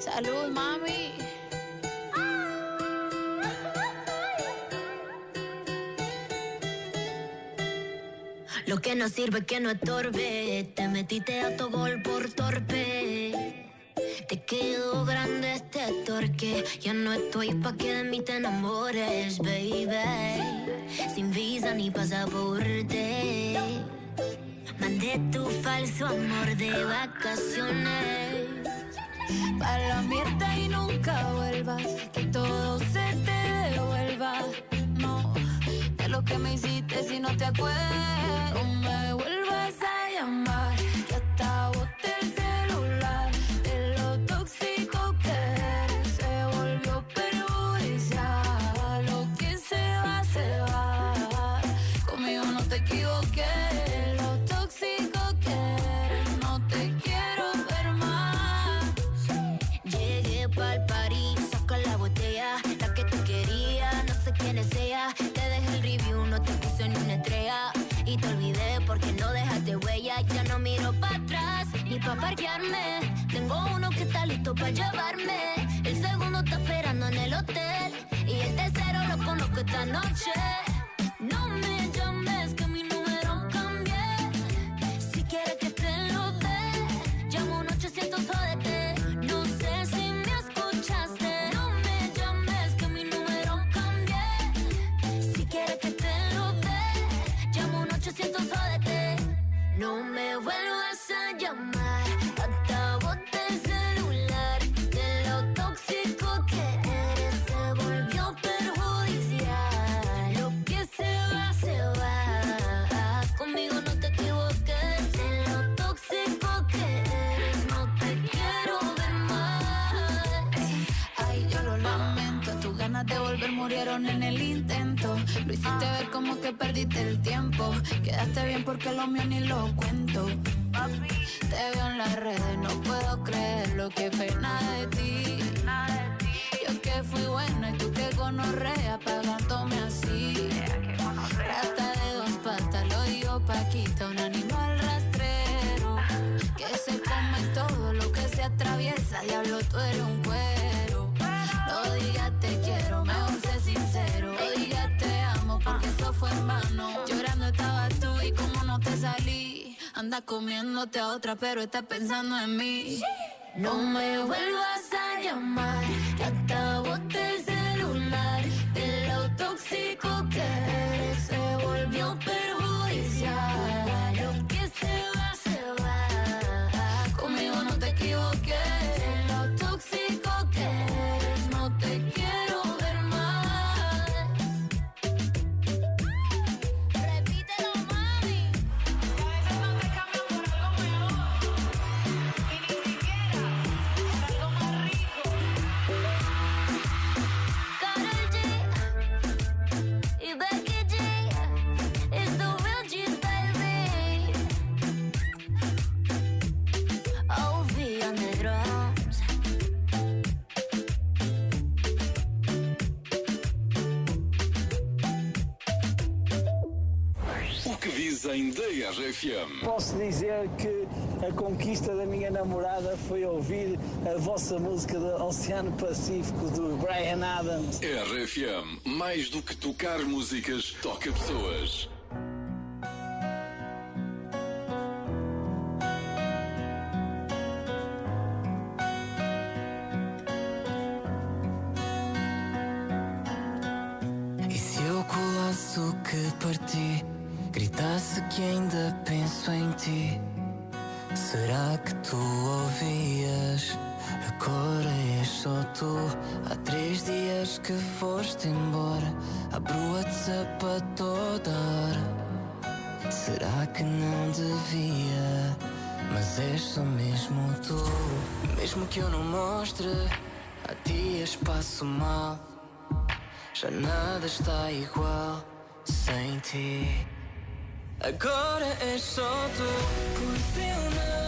Salud, mami. Lo que no sirve que no estorbe. Te metiste a tu gol por torpe. Ya no estoy pa' que de mí te enamores, baby. Sin visa ni pasaporte. Mandé tu falso amor de vacaciones. Para la mierda y nunca vuelvas. Que todo se te devuelva. No, de lo que me hiciste si no te acuerdas. Pa'l París, saca la botella, la que tú querías, no sé quién es ella. Te dejé el review, no te puse ni una estrella. Y te olvidé porque no dejaste huella. Ya no miro para atrás ni pa' parquearme. Tengo uno que está listo para llevarme. El segundo está esperando en el hotel. Y el tercero lo conozco esta noche. No me vuelvas a llamar. Hasta bote el celular. De lo tóxico que eres se volvió perjudicial. Lo que se va, se va. Conmigo no te equivoques. De lo tóxico que eres, no te quiero ver más. Ay, yo lo lamento. Tus ganas de volver murieron en el intento. Lo hiciste ver como que perdiste el tiempo. Quedaste bien porque lo mío ni lo cuento. Te veo en las redes, no puedo creer lo que pena de ti. Yo que fui buena y tú que gonorrea pagándome así. Rata de dos patas, lo digo Paquita, un animal rastrero. Que se come todo lo que se atraviesa, diablo, tú eres un cuero. Anda comiéndote a otra, pero estás pensando en mí. No me vuelvas a llamar, hasta Da RFM? Posso dizer que a conquista da minha namorada foi ouvir a vossa música do Oceano Pacífico do Brian Adams. RFM, mais do que tocar músicas, toca pessoas. Gritasse que ainda penso em ti? Será que tu ouvias? Agora és só tu. Há três dias que foste embora. Abro o WhatsApp a toda hora. Será que não devia? Mas és só mesmo tu. Mesmo que eu não mostre, há dias passo mal. Já nada está igual sem ti. Agora és só tu. Por